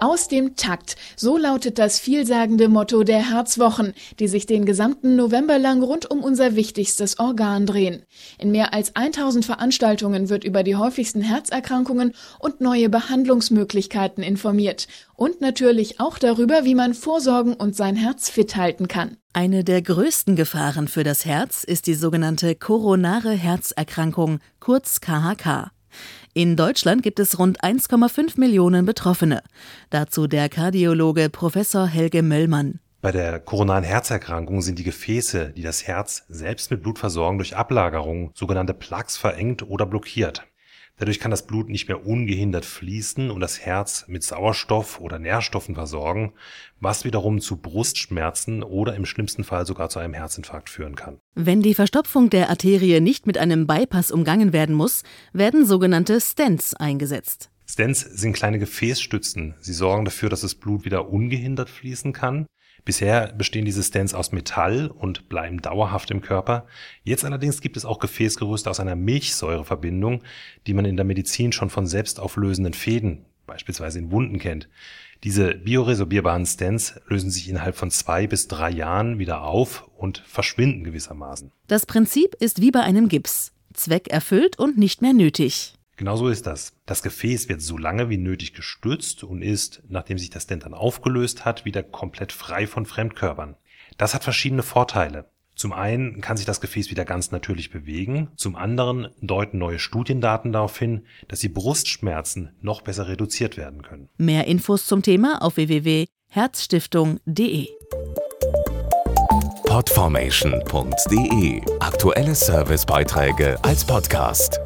Aus dem Takt. So lautet das vielsagende Motto der Herzwochen, die sich den gesamten November lang rund um unser wichtigstes Organ drehen. In mehr als 1000 Veranstaltungen wird über die häufigsten Herzerkrankungen und neue Behandlungsmöglichkeiten informiert. Und natürlich auch darüber, wie man vorsorgen und sein Herz fit halten kann. Eine der größten Gefahren für das Herz ist die sogenannte koronare Herzerkrankung, kurz KHK. In Deutschland gibt es rund 1,5 Millionen Betroffene. Dazu der Kardiologe Professor Helge Möllmann. Bei der koronaren Herzerkrankung sind die Gefäße, die das Herz selbst mit Blut versorgen, durch Ablagerung, sogenannte Plaques, verengt oder blockiert. Dadurch kann das Blut nicht mehr ungehindert fließen und das Herz mit Sauerstoff oder Nährstoffen versorgen, was wiederum zu Brustschmerzen oder im schlimmsten Fall sogar zu einem Herzinfarkt führen kann. Wenn die Verstopfung der Arterie nicht mit einem Bypass umgangen werden muss, werden sogenannte Stents eingesetzt. Stents sind kleine Gefäßstützen. Sie sorgen dafür, dass das Blut wieder ungehindert fließen kann. Bisher bestehen diese Stents aus Metall und bleiben dauerhaft im Körper. Jetzt allerdings gibt es auch Gefäßgerüste aus einer Milchsäureverbindung, die man in der Medizin schon von selbstauflösenden Fäden, beispielsweise in Wunden kennt. Diese bioresorbierbaren Stents lösen sich innerhalb von zwei bis drei Jahren wieder auf und verschwinden gewissermaßen. Das Prinzip ist wie bei einem Gips. Zweck erfüllt und nicht mehr nötig. Genauso ist das. Das Gefäß wird so lange wie nötig gestützt und ist, nachdem sich das Stent dann aufgelöst hat, wieder komplett frei von Fremdkörpern. Das hat verschiedene Vorteile. Zum einen kann sich das Gefäß wieder ganz natürlich bewegen, zum anderen deuten neue Studiendaten darauf hin, dass die Brustschmerzen noch besser reduziert werden können. Mehr Infos zum Thema auf www.herzstiftung.de. Podformation.de Aktuelle Servicebeiträge als Podcast.